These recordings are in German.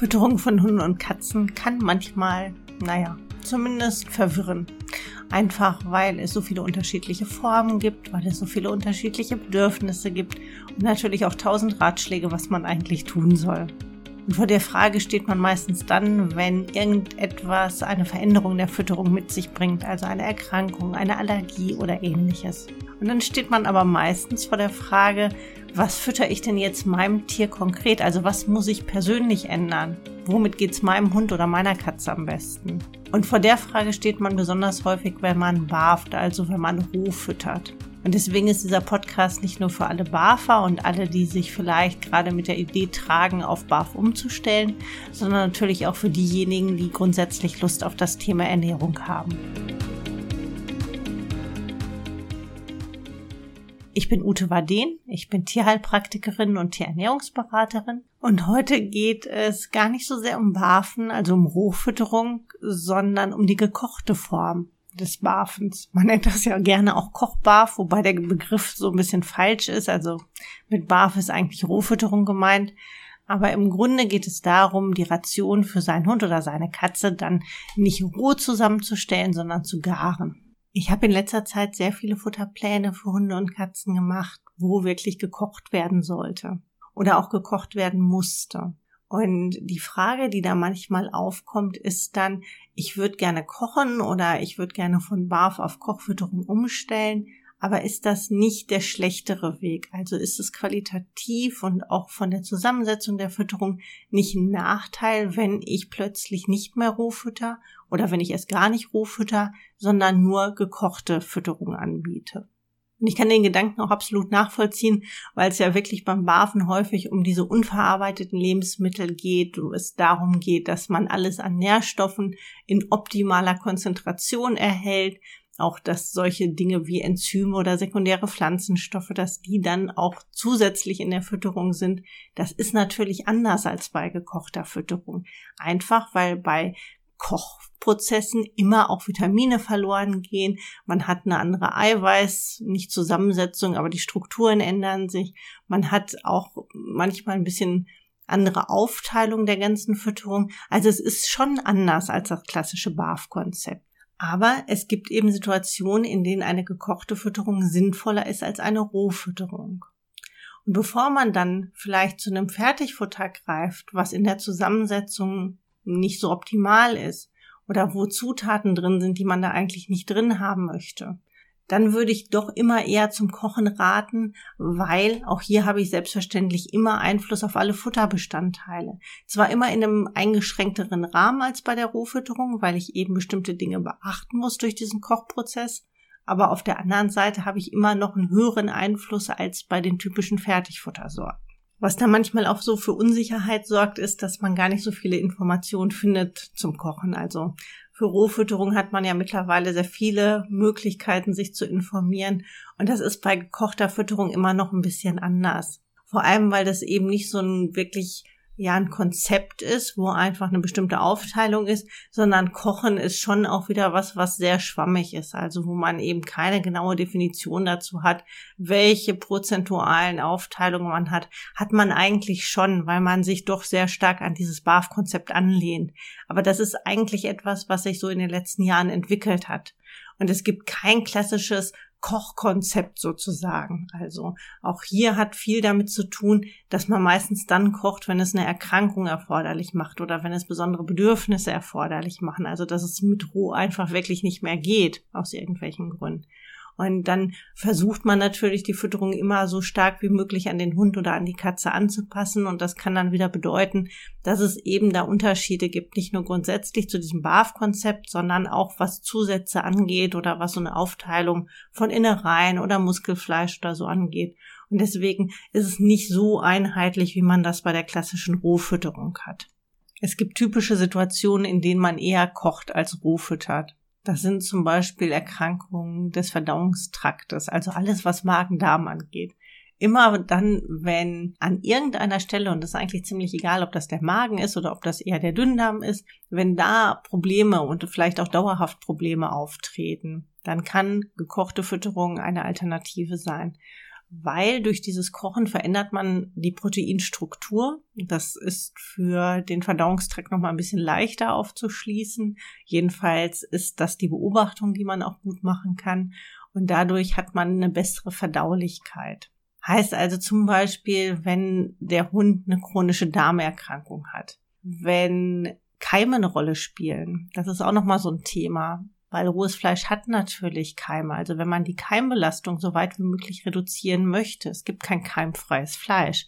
Fütterung von Hunden und Katzen kann manchmal, naja, zumindest verwirren. Einfach weil es so viele unterschiedliche Formen gibt, weil es so viele unterschiedliche Bedürfnisse gibt und natürlich auch tausend Ratschläge, was man eigentlich tun soll. Und vor der Frage steht man meistens dann, wenn irgendetwas eine Veränderung der Fütterung mit sich bringt, also eine Erkrankung, eine Allergie oder ähnliches. Und dann steht man aber meistens vor der Frage, was fütter ich denn jetzt meinem Tier konkret? Also was muss ich persönlich ändern? Womit geht es meinem Hund oder meiner Katze am besten? Und vor der Frage steht man besonders häufig, wenn man barft, also wenn man roh füttert. Und deswegen ist dieser Podcast nicht nur für alle Barfer und alle, die sich vielleicht gerade mit der Idee tragen, auf Barf umzustellen, sondern natürlich auch für diejenigen, die grundsätzlich Lust auf das Thema Ernährung haben. Ich bin Ute Waden, ich bin Tierheilpraktikerin und Tierernährungsberaterin und heute geht es gar nicht so sehr um Barfen, also um Rohfütterung, sondern um die gekochte Form des Barfens. Man nennt das ja gerne auch Kochbarf, wobei der Begriff so ein bisschen falsch ist. Also mit Barf ist eigentlich Rohfütterung gemeint. Aber im Grunde geht es darum, die Ration für seinen Hund oder seine Katze dann nicht roh zusammenzustellen, sondern zu garen. Ich habe in letzter Zeit sehr viele Futterpläne für Hunde und Katzen gemacht, wo wirklich gekocht werden sollte oder auch gekocht werden musste. Und die Frage, die da manchmal aufkommt, ist dann, ich würde gerne kochen oder ich würde gerne von Barf auf Kochfütterung umstellen, aber ist das nicht der schlechtere Weg? Also ist es qualitativ und auch von der Zusammensetzung der Fütterung nicht ein Nachteil, wenn ich plötzlich nicht mehr Rohfütter oder wenn ich es gar nicht Rohfütter, sondern nur gekochte Fütterung anbiete? Und ich kann den Gedanken auch absolut nachvollziehen, weil es ja wirklich beim Barfen häufig um diese unverarbeiteten Lebensmittel geht, wo es darum geht, dass man alles an Nährstoffen in optimaler Konzentration erhält, auch dass solche Dinge wie Enzyme oder sekundäre Pflanzenstoffe, dass die dann auch zusätzlich in der Fütterung sind. Das ist natürlich anders als bei gekochter Fütterung. Einfach weil bei Kochprozessen immer auch Vitamine verloren gehen. Man hat eine andere Eiweiß, nicht Zusammensetzung, aber die Strukturen ändern sich. Man hat auch manchmal ein bisschen andere Aufteilung der ganzen Fütterung. Also es ist schon anders als das klassische BAF-Konzept. Aber es gibt eben Situationen, in denen eine gekochte Fütterung sinnvoller ist als eine Rohfütterung. Und bevor man dann vielleicht zu einem Fertigfutter greift, was in der Zusammensetzung nicht so optimal ist oder wo Zutaten drin sind, die man da eigentlich nicht drin haben möchte, dann würde ich doch immer eher zum Kochen raten, weil auch hier habe ich selbstverständlich immer Einfluss auf alle Futterbestandteile. Zwar immer in einem eingeschränkteren Rahmen als bei der Rohfütterung, weil ich eben bestimmte Dinge beachten muss durch diesen Kochprozess, aber auf der anderen Seite habe ich immer noch einen höheren Einfluss als bei den typischen Fertigfuttersorten. Was da manchmal auch so für Unsicherheit sorgt, ist, dass man gar nicht so viele Informationen findet zum Kochen. Also für Rohfütterung hat man ja mittlerweile sehr viele Möglichkeiten, sich zu informieren. Und das ist bei gekochter Fütterung immer noch ein bisschen anders. Vor allem, weil das eben nicht so ein wirklich ja ein Konzept ist, wo einfach eine bestimmte Aufteilung ist, sondern Kochen ist schon auch wieder was, was sehr schwammig ist, also wo man eben keine genaue Definition dazu hat, welche prozentualen Aufteilungen man hat, hat man eigentlich schon, weil man sich doch sehr stark an dieses BAF-Konzept anlehnt. Aber das ist eigentlich etwas, was sich so in den letzten Jahren entwickelt hat. Und es gibt kein klassisches Kochkonzept sozusagen. Also auch hier hat viel damit zu tun, dass man meistens dann kocht, wenn es eine Erkrankung erforderlich macht oder wenn es besondere Bedürfnisse erforderlich machen. Also dass es mit Roh einfach wirklich nicht mehr geht aus irgendwelchen Gründen. Und dann versucht man natürlich die Fütterung immer so stark wie möglich an den Hund oder an die Katze anzupassen. Und das kann dann wieder bedeuten, dass es eben da Unterschiede gibt, nicht nur grundsätzlich zu diesem BAF-Konzept, sondern auch was Zusätze angeht oder was so eine Aufteilung von Innereien oder Muskelfleisch oder so angeht. Und deswegen ist es nicht so einheitlich, wie man das bei der klassischen Rohfütterung hat. Es gibt typische Situationen, in denen man eher kocht als roh füttert. Das sind zum Beispiel Erkrankungen des Verdauungstraktes, also alles, was Magen-Darm angeht. Immer dann, wenn an irgendeiner Stelle, und das ist eigentlich ziemlich egal, ob das der Magen ist oder ob das eher der Dünndarm ist, wenn da Probleme und vielleicht auch dauerhaft Probleme auftreten, dann kann gekochte Fütterung eine Alternative sein. Weil durch dieses Kochen verändert man die Proteinstruktur. Das ist für den Verdauungstrakt nochmal ein bisschen leichter aufzuschließen. Jedenfalls ist das die Beobachtung, die man auch gut machen kann. Und dadurch hat man eine bessere Verdaulichkeit. Heißt also zum Beispiel, wenn der Hund eine chronische Darmerkrankung hat, wenn Keime eine Rolle spielen, das ist auch nochmal so ein Thema weil rohes Fleisch hat natürlich Keime. Also wenn man die Keimbelastung so weit wie möglich reduzieren möchte, es gibt kein keimfreies Fleisch.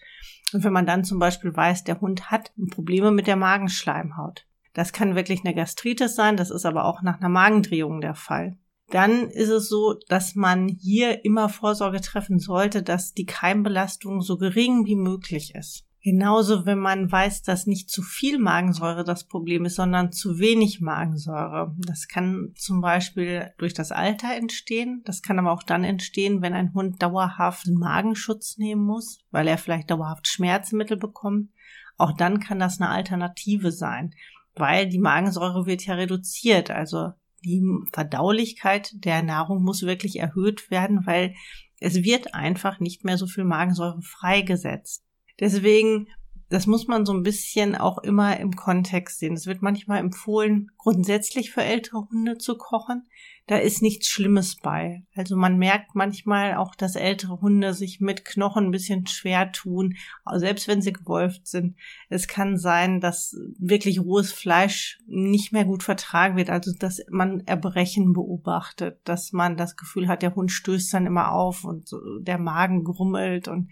Und wenn man dann zum Beispiel weiß, der Hund hat Probleme mit der Magenschleimhaut. Das kann wirklich eine Gastritis sein, das ist aber auch nach einer Magendrehung der Fall. Dann ist es so, dass man hier immer Vorsorge treffen sollte, dass die Keimbelastung so gering wie möglich ist. Genauso, wenn man weiß, dass nicht zu viel Magensäure das Problem ist, sondern zu wenig Magensäure. Das kann zum Beispiel durch das Alter entstehen. Das kann aber auch dann entstehen, wenn ein Hund dauerhaft Magenschutz nehmen muss, weil er vielleicht dauerhaft Schmerzmittel bekommt. Auch dann kann das eine Alternative sein, weil die Magensäure wird ja reduziert. Also die Verdaulichkeit der Nahrung muss wirklich erhöht werden, weil es wird einfach nicht mehr so viel Magensäure freigesetzt. Deswegen, das muss man so ein bisschen auch immer im Kontext sehen. Es wird manchmal empfohlen, grundsätzlich für ältere Hunde zu kochen. Da ist nichts Schlimmes bei. Also man merkt manchmal auch, dass ältere Hunde sich mit Knochen ein bisschen schwer tun, selbst wenn sie gewolft sind. Es kann sein, dass wirklich rohes Fleisch nicht mehr gut vertragen wird, also dass man Erbrechen beobachtet, dass man das Gefühl hat, der Hund stößt dann immer auf und der Magen grummelt und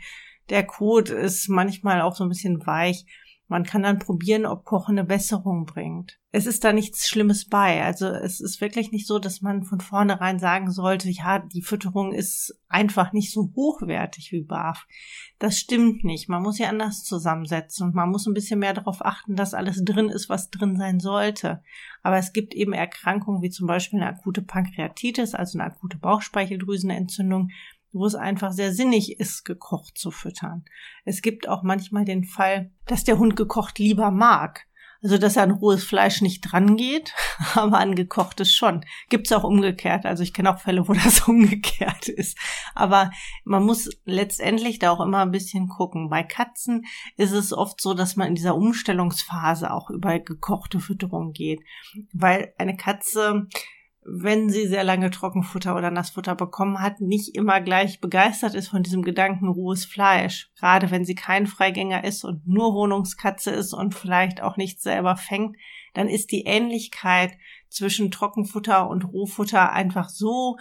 der Kot ist manchmal auch so ein bisschen weich. Man kann dann probieren, ob Kochen eine Besserung bringt. Es ist da nichts Schlimmes bei. Also es ist wirklich nicht so, dass man von vornherein sagen sollte, ja, die Fütterung ist einfach nicht so hochwertig wie BAF. Das stimmt nicht. Man muss sie anders zusammensetzen und man muss ein bisschen mehr darauf achten, dass alles drin ist, was drin sein sollte. Aber es gibt eben Erkrankungen wie zum Beispiel eine akute Pankreatitis, also eine akute Bauchspeicheldrüsenentzündung, wo es einfach sehr sinnig ist, gekocht zu füttern. Es gibt auch manchmal den Fall, dass der Hund gekocht lieber mag. Also, dass er an rohes Fleisch nicht dran geht, aber an gekochtes schon. Gibt's auch umgekehrt. Also, ich kenne auch Fälle, wo das umgekehrt ist. Aber man muss letztendlich da auch immer ein bisschen gucken. Bei Katzen ist es oft so, dass man in dieser Umstellungsphase auch über gekochte Fütterung geht. Weil eine Katze wenn sie sehr lange Trockenfutter oder Nassfutter bekommen hat, nicht immer gleich begeistert ist von diesem Gedanken rohes Fleisch. Gerade wenn sie kein Freigänger ist und nur Wohnungskatze ist und vielleicht auch nicht selber fängt, dann ist die Ähnlichkeit zwischen Trockenfutter und Rohfutter einfach so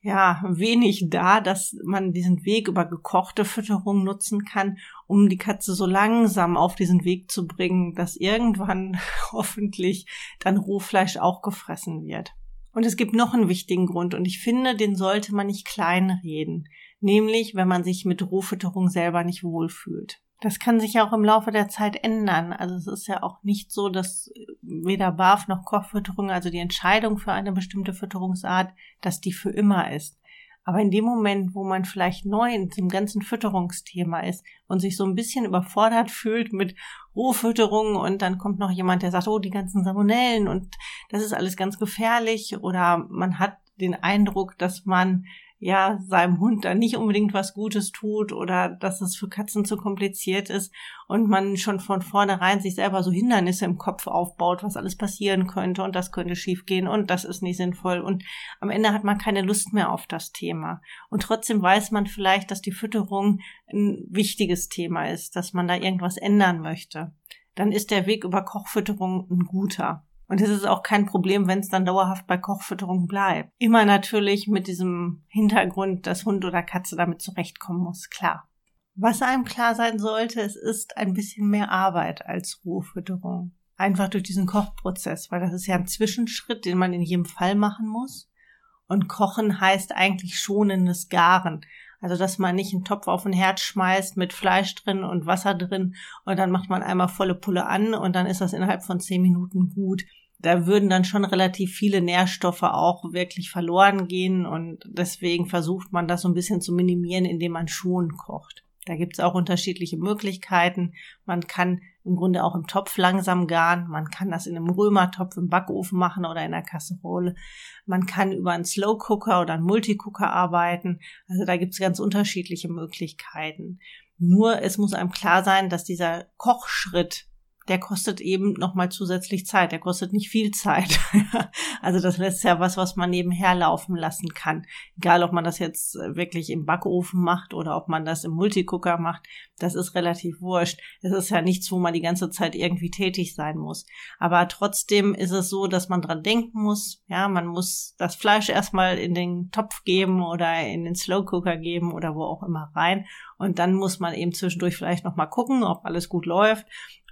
ja, wenig da, dass man diesen Weg über gekochte Fütterung nutzen kann, um die Katze so langsam auf diesen Weg zu bringen, dass irgendwann hoffentlich dann Rohfleisch auch gefressen wird. Und es gibt noch einen wichtigen Grund und ich finde, den sollte man nicht kleinreden. Nämlich, wenn man sich mit Rohfütterung selber nicht wohlfühlt. Das kann sich auch im Laufe der Zeit ändern. Also es ist ja auch nicht so, dass weder Barf noch Kochfütterung, also die Entscheidung für eine bestimmte Fütterungsart, dass die für immer ist. Aber in dem Moment, wo man vielleicht neu in diesem ganzen Fütterungsthema ist und sich so ein bisschen überfordert fühlt mit Rohfütterung und dann kommt noch jemand, der sagt, oh, die ganzen Salmonellen und das ist alles ganz gefährlich oder man hat den Eindruck, dass man ja seinem Hund dann nicht unbedingt was Gutes tut oder dass es für Katzen zu kompliziert ist und man schon von vornherein sich selber so Hindernisse im Kopf aufbaut, was alles passieren könnte und das könnte schiefgehen und das ist nicht sinnvoll und am Ende hat man keine Lust mehr auf das Thema. Und trotzdem weiß man vielleicht, dass die Fütterung ein wichtiges Thema ist, dass man da irgendwas ändern möchte. Dann ist der Weg über Kochfütterung ein guter. Und es ist auch kein Problem, wenn es dann dauerhaft bei Kochfütterung bleibt. Immer natürlich mit diesem Hintergrund, dass Hund oder Katze damit zurechtkommen muss, klar. Was einem klar sein sollte, es ist ein bisschen mehr Arbeit als Rohfütterung. Einfach durch diesen Kochprozess, weil das ist ja ein Zwischenschritt, den man in jedem Fall machen muss. Und Kochen heißt eigentlich schonendes Garen. Also, dass man nicht einen Topf auf den Herd schmeißt mit Fleisch drin und Wasser drin und dann macht man einmal volle Pulle an und dann ist das innerhalb von zehn Minuten gut. Da würden dann schon relativ viele Nährstoffe auch wirklich verloren gehen und deswegen versucht man das so ein bisschen zu minimieren, indem man schon kocht. Da gibt's auch unterschiedliche Möglichkeiten. Man kann im Grunde auch im Topf langsam garen. Man kann das in einem Römertopf im Backofen machen oder in einer Kasserole. Man kann über einen Slow Cooker oder einen Multicooker arbeiten. Also da gibt es ganz unterschiedliche Möglichkeiten. Nur es muss einem klar sein, dass dieser Kochschritt der kostet eben nochmal zusätzlich Zeit. Der kostet nicht viel Zeit. also das ist ja was, was man nebenher laufen lassen kann. Egal, ob man das jetzt wirklich im Backofen macht oder ob man das im Multicooker macht, das ist relativ wurscht. Es ist ja nichts, wo man die ganze Zeit irgendwie tätig sein muss. Aber trotzdem ist es so, dass man dran denken muss. Ja, man muss das Fleisch erstmal in den Topf geben oder in den Slow Cooker geben oder wo auch immer rein. Und dann muss man eben zwischendurch vielleicht nochmal gucken, ob alles gut läuft.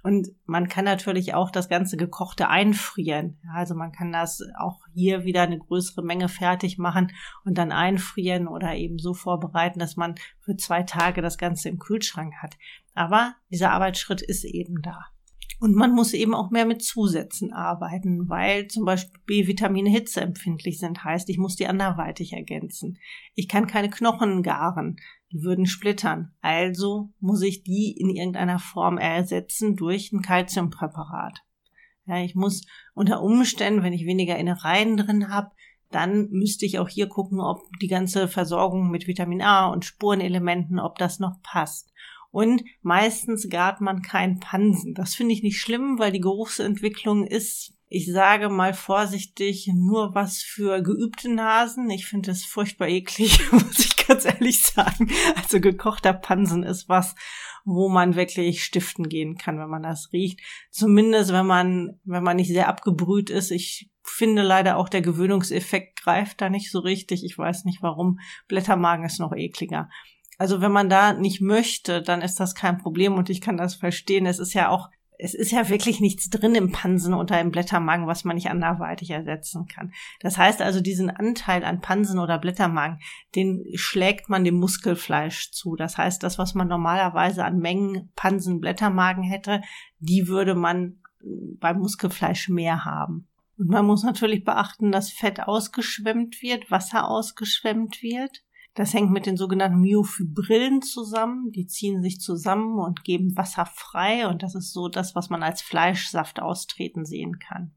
Und man kann natürlich auch das ganze Gekochte einfrieren. Also man kann das auch hier wieder eine größere Menge fertig machen und dann einfrieren oder eben so vorbereiten, dass man für zwei Tage das Ganze im Kühlschrank hat. Aber dieser Arbeitsschritt ist eben da. Und man muss eben auch mehr mit Zusätzen arbeiten, weil zum Beispiel B-Vitamine hitzeempfindlich sind, heißt, ich muss die anderweitig ergänzen. Ich kann keine Knochen garen, die würden splittern. Also muss ich die in irgendeiner Form ersetzen durch ein Kalziumpräparat. Ja, ich muss unter Umständen, wenn ich weniger Innereien drin habe, dann müsste ich auch hier gucken, ob die ganze Versorgung mit Vitamin A und Spurenelementen, ob das noch passt. Und meistens gart man kein Pansen. Das finde ich nicht schlimm, weil die Geruchsentwicklung ist, ich sage mal vorsichtig, nur was für geübte Nasen. Ich finde es furchtbar eklig, muss ich ganz ehrlich sagen. Also gekochter Pansen ist was, wo man wirklich stiften gehen kann, wenn man das riecht. Zumindest wenn man, wenn man nicht sehr abgebrüht ist. Ich finde leider auch der Gewöhnungseffekt greift da nicht so richtig. Ich weiß nicht warum. Blättermagen ist noch ekliger. Also wenn man da nicht möchte, dann ist das kein Problem und ich kann das verstehen. Es ist ja auch, es ist ja wirklich nichts drin im Pansen oder im Blättermagen, was man nicht anderweitig ersetzen kann. Das heißt also, diesen Anteil an Pansen oder Blättermagen, den schlägt man dem Muskelfleisch zu. Das heißt, das, was man normalerweise an Mengen Pansen, Blättermagen hätte, die würde man beim Muskelfleisch mehr haben. Und man muss natürlich beachten, dass Fett ausgeschwemmt wird, Wasser ausgeschwemmt wird. Das hängt mit den sogenannten Myofibrillen zusammen. Die ziehen sich zusammen und geben Wasser frei und das ist so das, was man als Fleischsaft austreten sehen kann.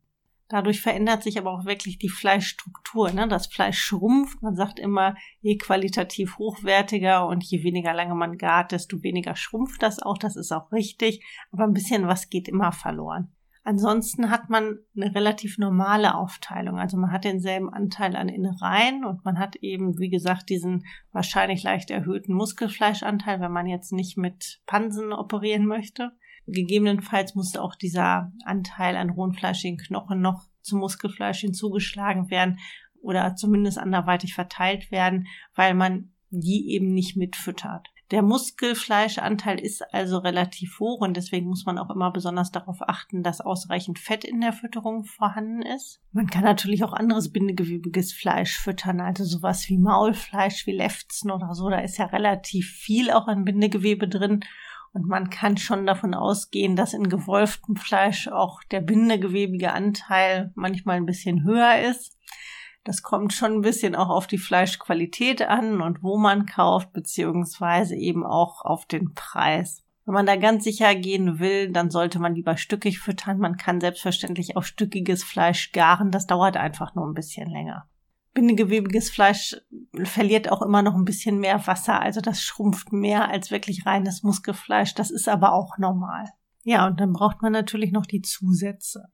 Dadurch verändert sich aber auch wirklich die Fleischstruktur. Ne? Das Fleisch schrumpft. Man sagt immer, je qualitativ hochwertiger und je weniger lange man gart, desto weniger schrumpft das auch. Das ist auch richtig. Aber ein bisschen was geht immer verloren. Ansonsten hat man eine relativ normale Aufteilung. Also man hat denselben Anteil an Innereien und man hat eben, wie gesagt, diesen wahrscheinlich leicht erhöhten Muskelfleischanteil, wenn man jetzt nicht mit Pansen operieren möchte. Gegebenenfalls musste auch dieser Anteil an rohen fleischigen Knochen noch zum Muskelfleisch hinzugeschlagen werden oder zumindest anderweitig verteilt werden, weil man die eben nicht mitfüttert. Der Muskelfleischanteil ist also relativ hoch und deswegen muss man auch immer besonders darauf achten, dass ausreichend Fett in der Fütterung vorhanden ist. Man kann natürlich auch anderes bindegewebiges Fleisch füttern, also sowas wie Maulfleisch, wie Lefzen oder so. Da ist ja relativ viel auch an Bindegewebe drin. Und man kann schon davon ausgehen, dass in gewolftem Fleisch auch der bindegewebige Anteil manchmal ein bisschen höher ist. Das kommt schon ein bisschen auch auf die Fleischqualität an und wo man kauft, beziehungsweise eben auch auf den Preis. Wenn man da ganz sicher gehen will, dann sollte man lieber stückig füttern. Man kann selbstverständlich auch stückiges Fleisch garen. Das dauert einfach nur ein bisschen länger. Bindegewebiges Fleisch verliert auch immer noch ein bisschen mehr Wasser, also das schrumpft mehr als wirklich reines Muskelfleisch. Das ist aber auch normal. Ja, und dann braucht man natürlich noch die Zusätze.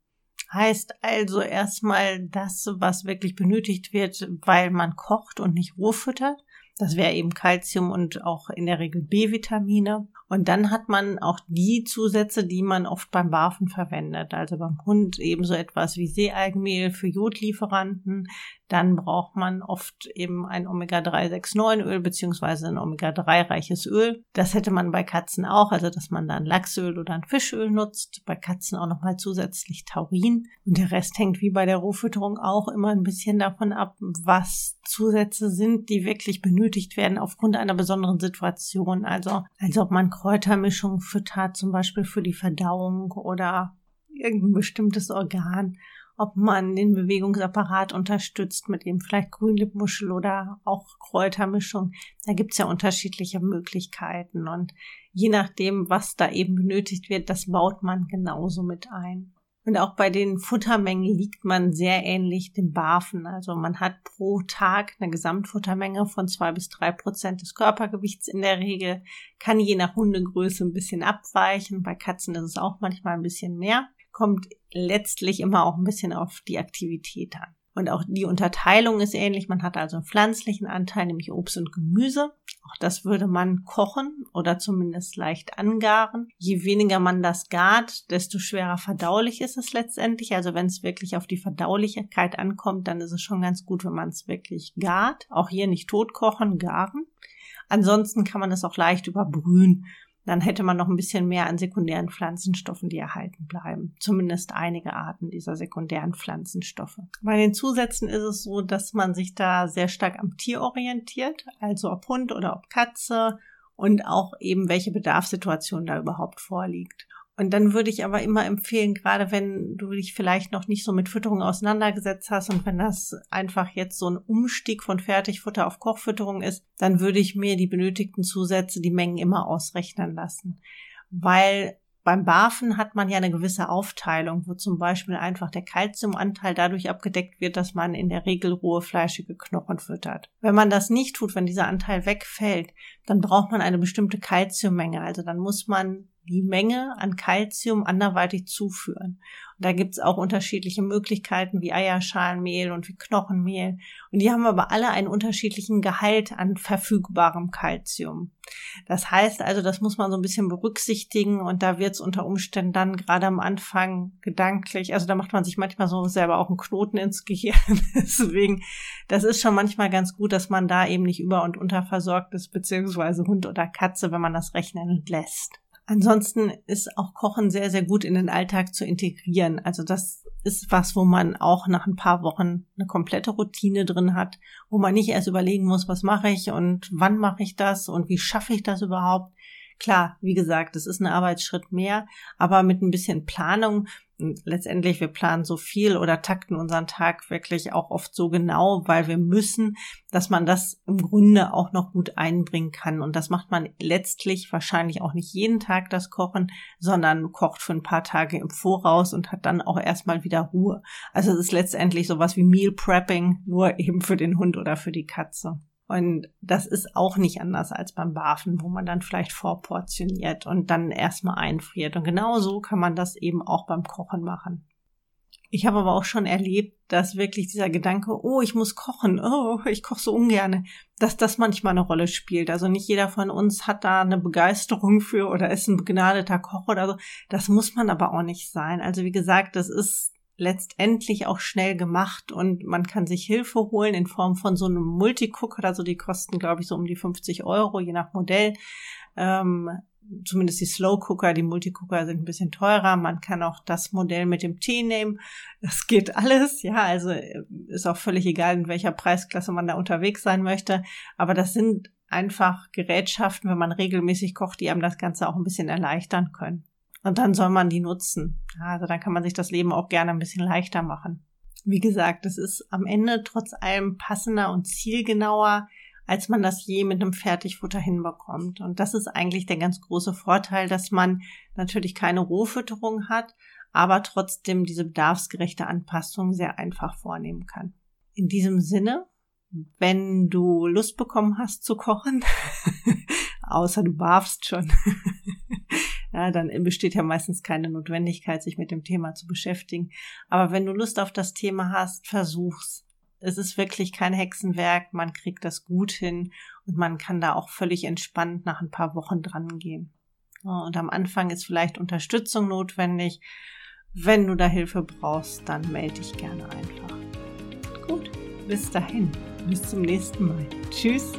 Heißt also erstmal das, was wirklich benötigt wird, weil man kocht und nicht roh füttert. Das wäre eben Kalzium und auch in der Regel B-Vitamine. Und dann hat man auch die Zusätze, die man oft beim Barfen verwendet. Also beim Hund ebenso etwas wie Seealgenmehl für Jodlieferanten. Dann braucht man oft eben ein Omega-3-6-9-Öl beziehungsweise ein Omega-3-reiches Öl. Das hätte man bei Katzen auch, also dass man dann Lachsöl oder ein Fischöl nutzt. Bei Katzen auch nochmal zusätzlich Taurin. Und der Rest hängt wie bei der Rohfütterung auch immer ein bisschen davon ab, was Zusätze sind, die wirklich benötigt werden aufgrund einer besonderen Situation. Also als ob man Kräutermischung füttert, zum Beispiel für die Verdauung oder irgendein bestimmtes Organ ob man den Bewegungsapparat unterstützt mit eben vielleicht Grünlippmuschel oder auch Kräutermischung. Da gibt's ja unterschiedliche Möglichkeiten und je nachdem, was da eben benötigt wird, das baut man genauso mit ein. Und auch bei den Futtermengen liegt man sehr ähnlich dem Barfen. Also man hat pro Tag eine Gesamtfuttermenge von zwei bis drei Prozent des Körpergewichts in der Regel. Kann je nach Hundegröße ein bisschen abweichen. Bei Katzen ist es auch manchmal ein bisschen mehr. Kommt letztlich immer auch ein bisschen auf die Aktivität an. Und auch die Unterteilung ist ähnlich. Man hat also einen pflanzlichen Anteil, nämlich Obst und Gemüse. Auch das würde man kochen oder zumindest leicht angaren. Je weniger man das gart, desto schwerer verdaulich ist es letztendlich. Also wenn es wirklich auf die Verdaulichkeit ankommt, dann ist es schon ganz gut, wenn man es wirklich gart. Auch hier nicht tot kochen, garen. Ansonsten kann man es auch leicht überbrühen dann hätte man noch ein bisschen mehr an sekundären Pflanzenstoffen, die erhalten bleiben. Zumindest einige Arten dieser sekundären Pflanzenstoffe. Bei den Zusätzen ist es so, dass man sich da sehr stark am Tier orientiert, also ob Hund oder ob Katze und auch eben welche Bedarfssituation da überhaupt vorliegt. Und dann würde ich aber immer empfehlen, gerade wenn du dich vielleicht noch nicht so mit Fütterung auseinandergesetzt hast und wenn das einfach jetzt so ein Umstieg von Fertigfutter auf Kochfütterung ist, dann würde ich mir die benötigten Zusätze, die Mengen immer ausrechnen lassen. Weil beim Barfen hat man ja eine gewisse Aufteilung, wo zum Beispiel einfach der Kalziumanteil dadurch abgedeckt wird, dass man in der Regel rohe fleischige Knochen füttert. Wenn man das nicht tut, wenn dieser Anteil wegfällt, dann braucht man eine bestimmte Kalziummenge. Also dann muss man die Menge an Kalzium anderweitig zuführen. Und da gibt's auch unterschiedliche Möglichkeiten wie Eierschalenmehl und wie Knochenmehl. Und die haben aber alle einen unterschiedlichen Gehalt an verfügbarem Kalzium. Das heißt also, das muss man so ein bisschen berücksichtigen und da wird's unter Umständen dann gerade am Anfang gedanklich, also da macht man sich manchmal so selber auch einen Knoten ins Gehirn. Deswegen, das ist schon manchmal ganz gut, dass man da eben nicht über- und unterversorgt ist, beziehungsweise Hund oder Katze, wenn man das rechnen lässt. Ansonsten ist auch Kochen sehr, sehr gut in den Alltag zu integrieren. Also das ist was, wo man auch nach ein paar Wochen eine komplette Routine drin hat, wo man nicht erst überlegen muss, was mache ich und wann mache ich das und wie schaffe ich das überhaupt. Klar, wie gesagt, es ist ein Arbeitsschritt mehr, aber mit ein bisschen Planung letztendlich, wir planen so viel oder takten unseren Tag wirklich auch oft so genau, weil wir müssen, dass man das im Grunde auch noch gut einbringen kann. Und das macht man letztlich wahrscheinlich auch nicht jeden Tag das Kochen, sondern kocht für ein paar Tage im Voraus und hat dann auch erstmal wieder Ruhe. Also es ist letztendlich sowas wie Meal Prepping, nur eben für den Hund oder für die Katze. Und das ist auch nicht anders als beim Barfen, wo man dann vielleicht vorportioniert und dann erstmal einfriert. Und genau so kann man das eben auch beim Kochen machen. Ich habe aber auch schon erlebt, dass wirklich dieser Gedanke, oh, ich muss kochen, oh, ich koche so ungerne, dass das manchmal eine Rolle spielt. Also nicht jeder von uns hat da eine Begeisterung für oder ist ein begnadeter Koch oder so. Das muss man aber auch nicht sein. Also wie gesagt, das ist letztendlich auch schnell gemacht und man kann sich Hilfe holen in Form von so einem Multicooker. Also die kosten, glaube ich, so um die 50 Euro, je nach Modell. Ähm, zumindest die Slow Cooker, die Multicooker sind ein bisschen teurer. Man kann auch das Modell mit dem Tee nehmen. Das geht alles, ja. Also äh, ist auch völlig egal, in welcher Preisklasse man da unterwegs sein möchte. Aber das sind einfach Gerätschaften, wenn man regelmäßig kocht, die einem das Ganze auch ein bisschen erleichtern können. Und dann soll man die nutzen. Also dann kann man sich das Leben auch gerne ein bisschen leichter machen. Wie gesagt, es ist am Ende trotz allem passender und zielgenauer, als man das je mit einem Fertigfutter hinbekommt. Und das ist eigentlich der ganz große Vorteil, dass man natürlich keine Rohfütterung hat, aber trotzdem diese bedarfsgerechte Anpassung sehr einfach vornehmen kann. In diesem Sinne, wenn du Lust bekommen hast zu kochen, außer du barfst schon, ja, dann besteht ja meistens keine Notwendigkeit, sich mit dem Thema zu beschäftigen. Aber wenn du Lust auf das Thema hast, versuch's. Es ist wirklich kein Hexenwerk, man kriegt das gut hin und man kann da auch völlig entspannt nach ein paar Wochen dran gehen. Und am Anfang ist vielleicht Unterstützung notwendig. Wenn du da Hilfe brauchst, dann melde dich gerne einfach. Gut, bis dahin. Bis zum nächsten Mal. Tschüss.